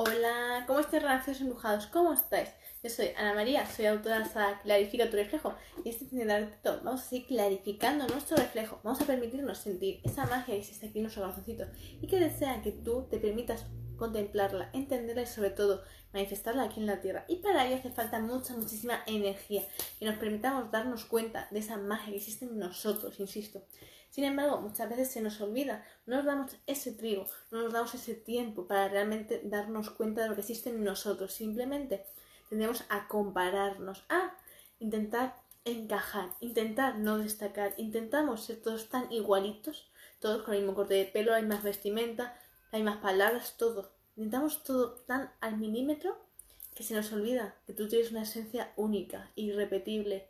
Hola, ¿cómo estáis, relaciones embrujados? ¿Cómo estáis? Yo soy Ana María, soy autora de Clarifica tu reflejo y este todo vamos a seguir clarificando nuestro reflejo. Vamos a permitirnos sentir esa magia que existe aquí en nuestro corazoncito y que desea que tú te permitas contemplarla, entenderla y sobre todo manifestarla aquí en la tierra. Y para ello hace falta mucha, muchísima energía y nos permitamos darnos cuenta de esa magia que existe en nosotros, insisto. Sin embargo, muchas veces se nos olvida, no nos damos ese trigo, no nos damos ese tiempo para realmente darnos cuenta de lo que existe en nosotros. Simplemente tendemos a compararnos, a intentar encajar, intentar no destacar, intentamos ser todos tan igualitos, todos con el mismo corte de pelo, la misma vestimenta, las mismas palabras, todo. Intentamos todo tan al milímetro que se nos olvida que tú tienes una esencia única, irrepetible,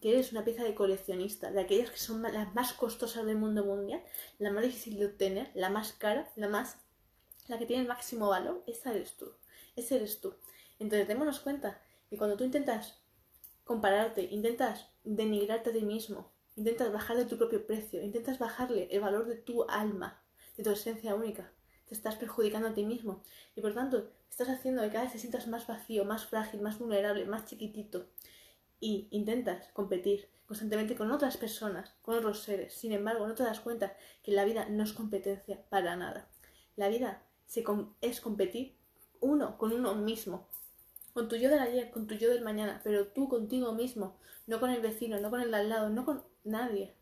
que eres una pieza de coleccionista, de aquellas que son las más costosas del mundo mundial, la más difícil de obtener, la más cara, la más la que tiene el máximo valor, esa eres tú. Ese eres tú. Entonces, démonos cuenta que cuando tú intentas compararte, intentas denigrarte a ti mismo, intentas bajar de tu propio precio, intentas bajarle el valor de tu alma, de tu esencia única, te estás perjudicando a ti mismo y por tanto estás haciendo que cada vez te sientas más vacío, más frágil, más vulnerable, más chiquitito y intentas competir constantemente con otras personas, con otros seres. Sin embargo, no te das cuenta que la vida no es competencia para nada. La vida es competir uno con uno mismo, con tu yo del ayer, con tu yo del mañana, pero tú contigo mismo, no con el vecino, no con el de al lado, no con nadie.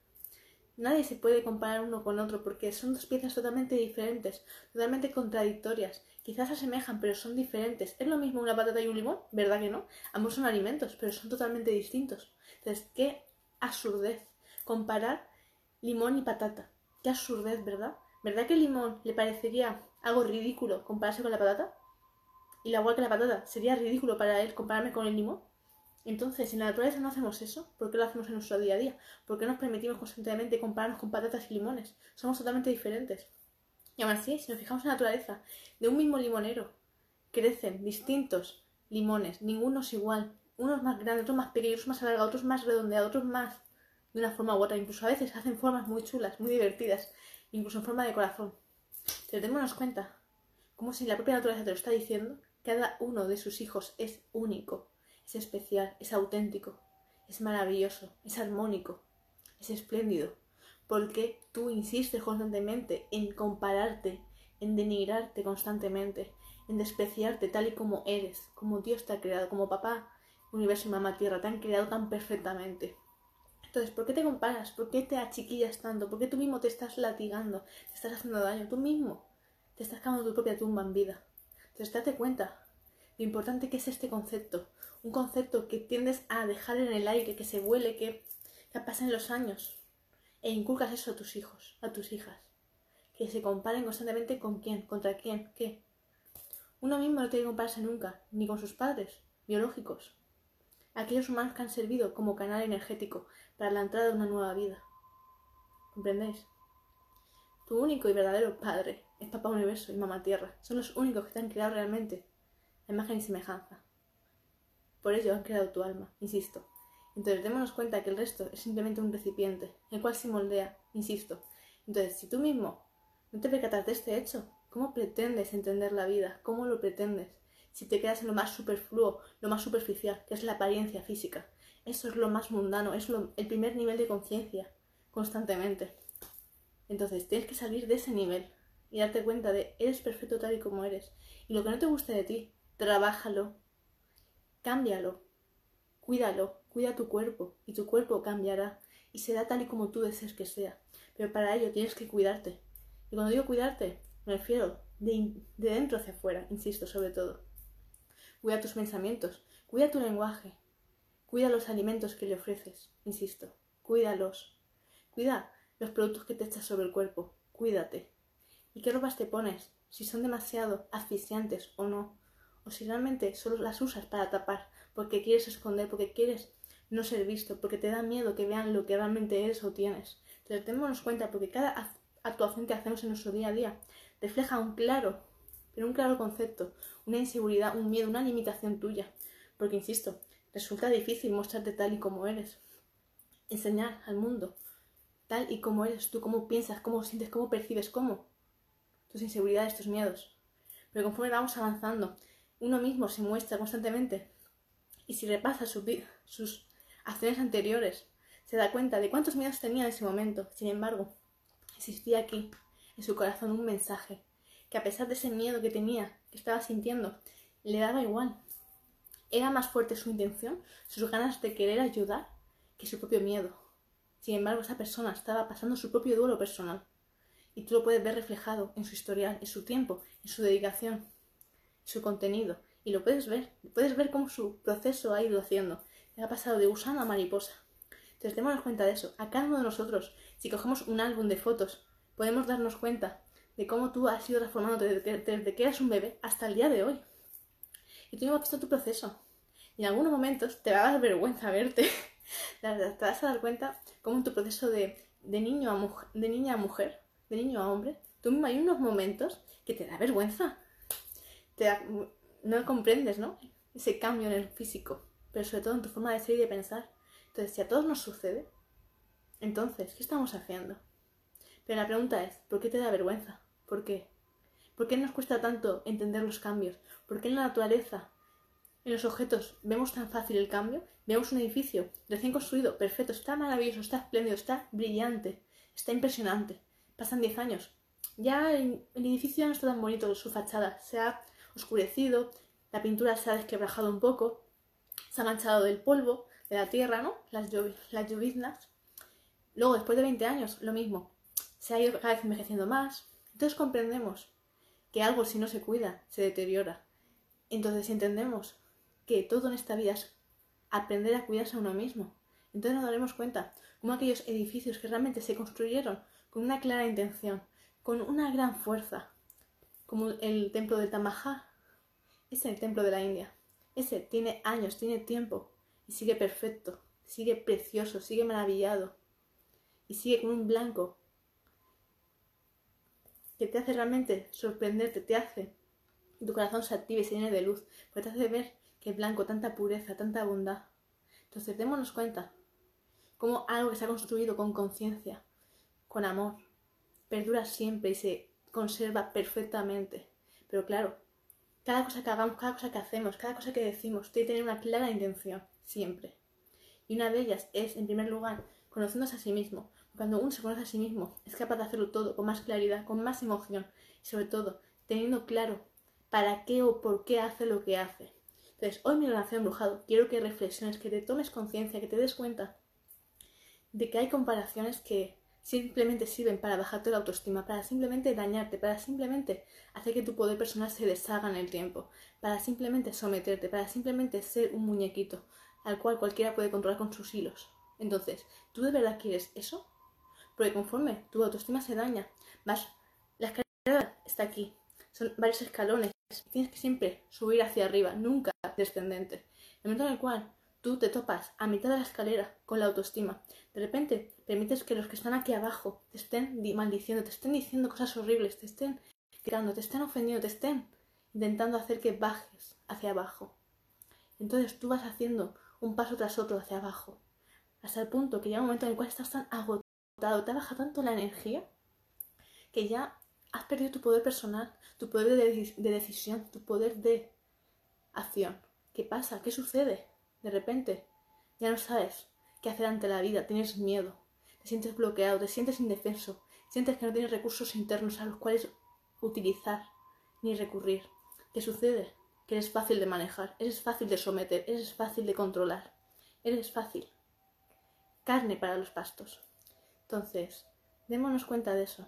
Nadie se puede comparar uno con otro porque son dos piezas totalmente diferentes, totalmente contradictorias. Quizás se asemejan, pero son diferentes. ¿Es lo mismo una patata y un limón? ¿Verdad que no? Ambos son alimentos, pero son totalmente distintos. Entonces, qué absurdez comparar limón y patata. Qué absurdez, ¿verdad? ¿Verdad que el limón le parecería algo ridículo compararse con la patata? Y la igual que la patata, ¿sería ridículo para él compararme con el limón? Entonces, en la naturaleza no hacemos eso. ¿Por qué lo hacemos en nuestro día a día? ¿Por qué nos permitimos constantemente compararnos con patatas y limones? Somos totalmente diferentes. Y aún así, si nos fijamos en la naturaleza, de un mismo limonero crecen distintos limones, ninguno es igual. Unos más grandes, otros más pequeños, más alargados, otros más redondeados, otros más de una forma u otra. Incluso a veces hacen formas muy chulas, muy divertidas, incluso en forma de corazón. Pero démonos cuenta, como si la propia naturaleza te lo está diciendo, cada uno de sus hijos es único es especial, es auténtico, es maravilloso, es armónico, es espléndido, porque tú insistes constantemente en compararte, en denigrarte constantemente, en despreciarte tal y como eres, como Dios te ha creado, como papá, universo y mamá tierra, te han creado tan perfectamente. Entonces, ¿por qué te comparas? ¿Por qué te achiquillas tanto? ¿Por qué tú mismo te estás latigando? ¿Te estás haciendo daño? Tú mismo te estás cavando tu propia tumba en vida. Entonces, date cuenta lo importante que es este concepto. Un concepto que tiendes a dejar en el aire, que se vuele, que, que pasen los años. E inculcas eso a tus hijos, a tus hijas. Que se comparen constantemente con quién, contra quién, qué. Uno mismo no tiene que compararse nunca, ni con sus padres, biológicos. Aquellos humanos que han servido como canal energético para la entrada de una nueva vida. ¿Comprendéis? Tu único y verdadero padre es Papá Universo y Mamá Tierra. Son los únicos que te han creado realmente imagen y semejanza. Por ello han creado tu alma, insisto. Entonces démonos cuenta que el resto es simplemente un recipiente, el cual se moldea, insisto. Entonces, si tú mismo no te percatas de este hecho, ¿cómo pretendes entender la vida? ¿Cómo lo pretendes? Si te quedas en lo más superfluo, lo más superficial, que es la apariencia física. Eso es lo más mundano, es el primer nivel de conciencia, constantemente. Entonces, tienes que salir de ese nivel y darte cuenta de eres perfecto tal y como eres. Y lo que no te guste de ti, trabájalo, cámbialo, cuídalo, cuida tu cuerpo y tu cuerpo cambiará y será tal y como tú desees que sea. Pero para ello tienes que cuidarte. Y cuando digo cuidarte, me refiero de, de dentro hacia afuera, insisto, sobre todo. Cuida tus pensamientos, cuida tu lenguaje, cuida los alimentos que le ofreces, insisto, cuídalos. Cuida los productos que te echas sobre el cuerpo, cuídate. ¿Y qué ropas te pones? Si son demasiado asfixiantes o no o si realmente solo las usas para tapar, porque quieres esconder, porque quieres no ser visto, porque te da miedo que vean lo que realmente eres o tienes. Entonces, démonos cuenta, porque cada actuación que hacemos en nuestro día a día refleja un claro, pero un claro concepto, una inseguridad, un miedo, una limitación tuya. Porque, insisto, resulta difícil mostrarte tal y como eres. Enseñar al mundo tal y como eres tú, cómo piensas, cómo sientes, cómo percibes, cómo. Tus inseguridades, tus miedos pero conforme vamos avanzando, uno mismo se muestra constantemente y si repasa sus acciones anteriores, se da cuenta de cuántos miedos tenía en ese momento. Sin embargo, existía aquí, en su corazón, un mensaje que a pesar de ese miedo que tenía, que estaba sintiendo, le daba igual. Era más fuerte su intención, sus ganas de querer ayudar, que su propio miedo. Sin embargo, esa persona estaba pasando su propio duelo personal. Y tú lo puedes ver reflejado en su historial, en su tiempo, en su dedicación, su contenido. Y lo puedes ver. Puedes ver cómo su proceso ha ido haciendo. Ha pasado de gusano a mariposa. Entonces, démonos cuenta de eso. A cada uno de nosotros, si cogemos un álbum de fotos, podemos darnos cuenta de cómo tú has ido transformando desde que, eras un bebé hasta el día de hoy. Y tú no has visto tu proceso. Y en algunos momentos te va a dar vergüenza verte. te vas a dar cuenta cómo en tu proceso de, niño a mujer, de niña a mujer, de niño a hombre, tú mismo hay unos momentos que te da vergüenza. Te no comprendes, ¿no? Ese cambio en el físico, pero sobre todo en tu forma de ser y de pensar. Entonces, si a todos nos sucede, entonces, ¿qué estamos haciendo? Pero la pregunta es, ¿por qué te da vergüenza? ¿Por qué? ¿Por qué nos cuesta tanto entender los cambios? ¿Por qué en la naturaleza, en los objetos, vemos tan fácil el cambio? Vemos un edificio recién construido, perfecto, está maravilloso, está espléndido, está brillante, está impresionante. Pasan 10 años. Ya el, edificio ya no está tan bonito, su fachada se ha oscurecido, la pintura se ha desquebrajado un poco, se ha manchado del polvo, de la tierra, ¿no? Las, las. Luego, después de 20 años, lo mismo. Se ha ido cada vez envejeciendo más, entonces comprendemos que algo si no se cuida se deteriora. Entonces entendemos que todo en esta vida es aprender a cuidarse a uno mismo, entonces nos daremos cuenta como aquellos edificios que realmente se construyeron con una clara intención, con una gran fuerza, como el templo de Tamaja, es el templo de la India. Ese tiene años, tiene tiempo y sigue perfecto, sigue precioso, sigue maravillado y sigue con un blanco que te hace realmente sorprenderte, te hace que tu corazón se active y se llene de luz, porque te hace ver que el blanco, tanta pureza, tanta bondad. Entonces démonos cuenta cómo algo que se ha construido con conciencia, con amor, perdura siempre y se conserva perfectamente. Pero claro, cada cosa que hagamos, cada cosa que hacemos, cada cosa que decimos, tiene que tener una clara intención, siempre. Y una de ellas es, en primer lugar, conociéndose a sí mismo, cuando uno se conoce a sí mismo, es capaz de hacerlo todo con más claridad, con más emoción y sobre todo teniendo claro para qué o por qué hace lo que hace. Entonces, hoy mi relación embrujado, quiero que reflexiones, que te tomes conciencia, que te des cuenta de que hay comparaciones que simplemente sirven para bajarte la autoestima, para simplemente dañarte, para simplemente hacer que tu poder personal se deshaga en el tiempo, para simplemente someterte, para simplemente ser un muñequito al cual cualquiera puede controlar con sus hilos. Entonces, ¿tú de verdad quieres eso? Porque conforme tu autoestima se daña, vas, la escalera está aquí, son varios escalones, tienes que siempre subir hacia arriba, nunca descendente. El momento en el cual tú te topas a mitad de la escalera con la autoestima, de repente permites que los que están aquí abajo te estén maldiciendo, te estén diciendo cosas horribles, te estén gritando, te estén ofendiendo, te estén intentando hacer que bajes hacia abajo. Entonces tú vas haciendo un paso tras otro hacia abajo, hasta el punto que llega un momento en el cual estás tan agotado te baja tanto la energía que ya has perdido tu poder personal, tu poder de, decisión, tu poder de acción. ¿Qué pasa? ¿Qué sucede? De repente ya no sabes qué hacer ante la vida, tienes miedo, te sientes bloqueado, te sientes indefenso, sientes que no tienes recursos internos a los cuales utilizar ni recurrir. ¿Qué sucede? Que eres fácil de manejar, eres fácil de someter, eres fácil de controlar, eres fácil. Carne para los pastos. Entonces, démonos cuenta de eso.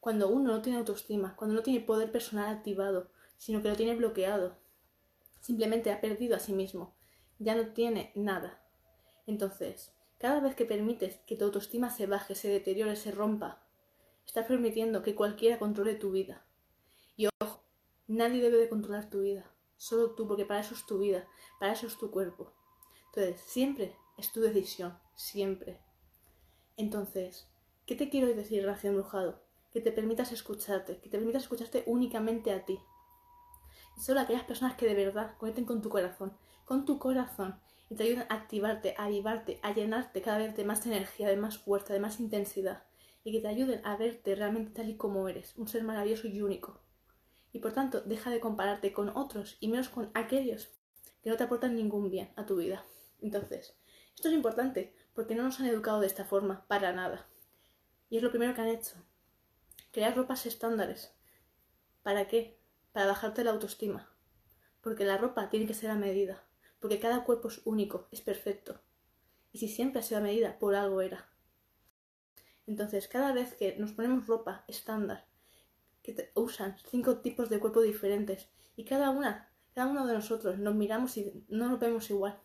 Cuando uno no tiene autoestima, cuando no tiene poder personal activado, sino que lo tiene bloqueado, simplemente ha perdido a sí mismo, ya no tiene nada. Entonces, cada vez que permites que tu autoestima se baje, se deteriore, se rompa, estás permitiendo que cualquiera controle tu vida. Y ojo, nadie debe de controlar tu vida, solo tú, porque para eso es tu vida, para eso es tu cuerpo. Entonces, siempre es tu decisión, siempre. Entonces, ¿qué te quiero decir, Ración Embrujado? Que te permitas escucharte, que te permitas escucharte únicamente a ti. Solo aquellas personas que de verdad conecten con tu corazón, con tu corazón, y te ayuden a activarte, a avivarte, a llenarte cada vez de más energía, de más fuerza, de más intensidad, y que te ayuden a verte realmente tal y como eres, un ser maravilloso y único. Y por tanto, deja de compararte con otros y menos con aquellos que no te aportan ningún bien a tu vida. Entonces, esto es importante porque no nos han educado de esta forma para nada. Y es lo primero que han hecho. Crear ropas estándares. ¿Para qué? Para bajarte la autoestima. Porque la ropa tiene que ser a medida. Porque cada cuerpo es único, es perfecto. Y si siempre ha sido a medida, por algo era. Entonces, cada vez que nos ponemos ropa estándar, que usan cinco tipos de cuerpo diferentes, y cada una, cada uno de nosotros nos miramos y no nos vemos igual.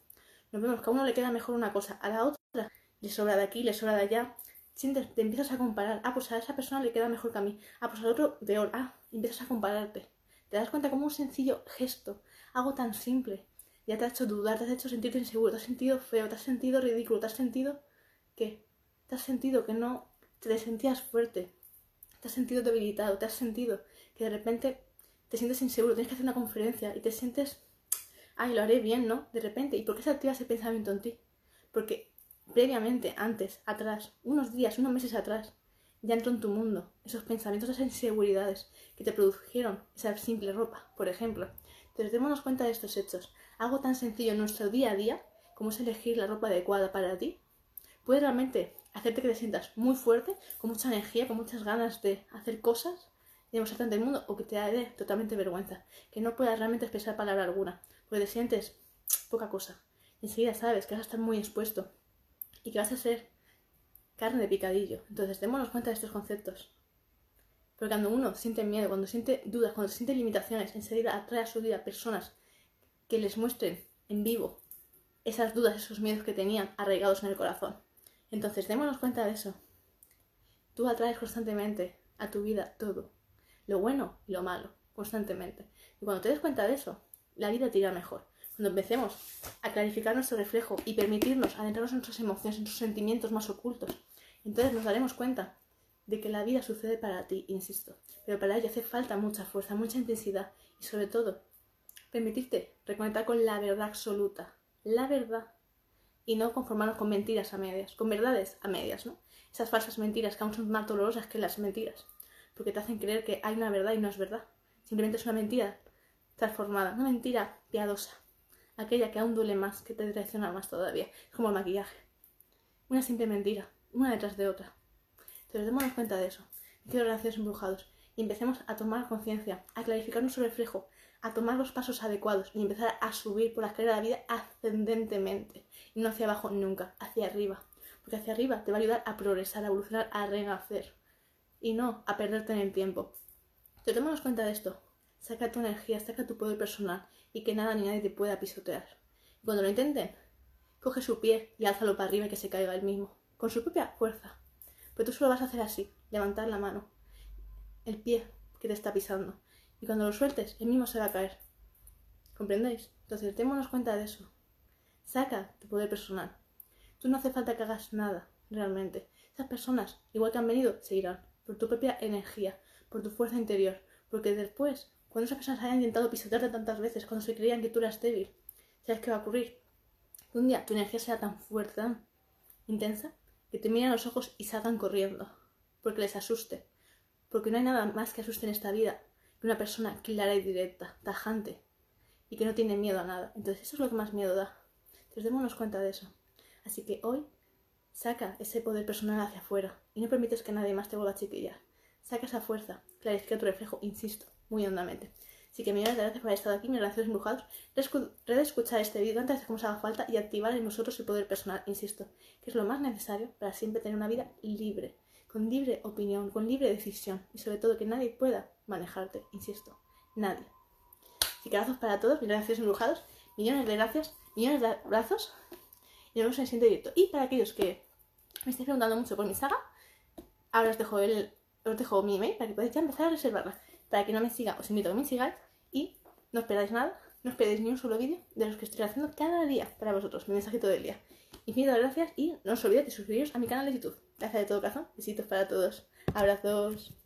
Nos vemos que a uno le queda mejor una cosa, a la otra le sobra de aquí, le sobra de allá. Sientes, te empiezas a comparar. Ah, pues a esa persona le queda mejor que a mí. Ah, pues al otro peor. Ah, empiezas a compararte. Te das cuenta como un sencillo gesto, algo tan simple, ya te ha hecho dudar, te has hecho sentirte inseguro, te has sentido feo, te has sentido ridículo, te has sentido que te has sentido que no te sentías fuerte, te has sentido debilitado, te has sentido que de repente te sientes inseguro, tienes que hacer una conferencia y te sientes, ay, lo haré bien, ¿no? De repente, ¿y por qué se activa ese pensamiento en ti? Porque previamente, antes, atrás, unos días, unos meses atrás, ya entró en tu mundo esos pensamientos, esas inseguridades que te produjeron esa simple ropa, por ejemplo. Entonces, démonos cuenta de estos hechos. Algo tan sencillo en nuestro día a día, como es elegir la ropa adecuada para ti, puede realmente hacerte que te sientas muy fuerte, con mucha energía, con muchas ganas de hacer cosas y demostrarte ante el mundo, o que te dé totalmente vergüenza, que no puedas realmente expresar palabra alguna, porque te sientes poca cosa. Enseguida sabes que vas a estar muy expuesto y que vas a ser carne de picadillo. Entonces, démonos cuenta de estos conceptos. Porque cuando uno siente miedo, cuando siente dudas, cuando siente limitaciones, enseguida atrae a su vida personas que les muestren en vivo esas dudas, esos miedos que tenían arraigados en el corazón. Entonces, démonos cuenta de eso. Tú atraes constantemente a tu vida todo, lo bueno y lo malo, constantemente. Y cuando te des cuenta de eso, la vida te irá mejor. Cuando empecemos a clarificar nuestro reflejo y permitirnos adentrarnos en nuestras emociones, en nuestros sentimientos más ocultos, entonces nos daremos cuenta de que la vida sucede para ti, insisto. Pero para ello hace falta mucha fuerza, mucha intensidad y sobre todo permitirte reconectar con la verdad absoluta, la verdad y no conformarnos con mentiras a medias, con verdades a medias, ¿no? Esas falsas mentiras que aún son más dolorosas que las mentiras, porque te hacen creer que hay una verdad y no es verdad. Simplemente es una mentira transformada, una mentira piadosa, aquella que aún duele más, que te traiciona más todavía, como el maquillaje. Una simple mentira, una detrás de otra. Entonces démonos cuenta de eso. Quiero relaciones embrujados y empecemos a tomar conciencia, a clarificar nuestro reflejo, a tomar los pasos adecuados y empezar a subir por la escalera de la vida ascendentemente y no hacia abajo nunca, hacia arriba. Porque hacia arriba te va a ayudar a progresar, a evolucionar, a renacer y no a perderte en el tiempo. Te tomamos cuenta de esto. Saca tu energía, saca tu poder personal y que nada ni nadie te pueda pisotear. Y cuando lo intenten, coge su pie y álzalo para arriba y que se caiga él mismo, con su propia fuerza. Pero tú solo vas a hacer así, levantar la mano, el pie que te está pisando y cuando lo sueltes, el mismo se va a caer. ¿Comprendéis? Entonces, démonos cuenta de eso. Saca tu poder personal. Tú no hace falta que hagas nada, realmente. Esas personas, igual que han venido, se irán. Por tu propia energía, por tu fuerza interior. Porque después, cuando esas personas hayan intentado pisotearte tantas veces, cuando se creían que tú eras débil, ¿sabes qué va a ocurrir? Un día tu energía sea tan fuerte, tan intensa, que te miren los ojos y salgan corriendo. Porque les asuste. Porque no hay nada más que asuste en esta vida una persona clara y directa, tajante, y que no tiene miedo a nada. Entonces eso es lo que más miedo da. Entonces démonos cuenta de eso. Así que hoy saca ese poder personal hacia afuera y no permites que nadie más te vuelva a chiquillar. Saca esa fuerza, clarifica tu reflejo, insisto, muy hondamente. Así que millones de gracias por haber estado aquí, mis relaciones embrujados. Redescuchar este vídeo antes de que os haga falta y activar en vosotros el poder personal, insisto, que es lo más necesario para siempre tener una vida libre, con libre opinión, con libre decisión y sobre todo que nadie pueda manejarte, insisto, nadie. Así que abrazos para todos, millones gracias embrujados, millones de gracias, millones de abrazos y nos vemos en el siguiente directo. Y para aquellos que me estéis preguntando mucho por mi saga, ahora os dejo, el, os dejo mi email para que podáis ya empezar a reservarla. Para que no me siga, os invito a que me sigáis y no esperáis nada, no esperéis ni un solo vídeo de los que estoy haciendo cada día para vosotros, mi mensajito del día. Infinitas gracias y no os olvidéis de suscribiros a mi canal de YouTube. Gracias de todo corazón, besitos para todos, abrazos.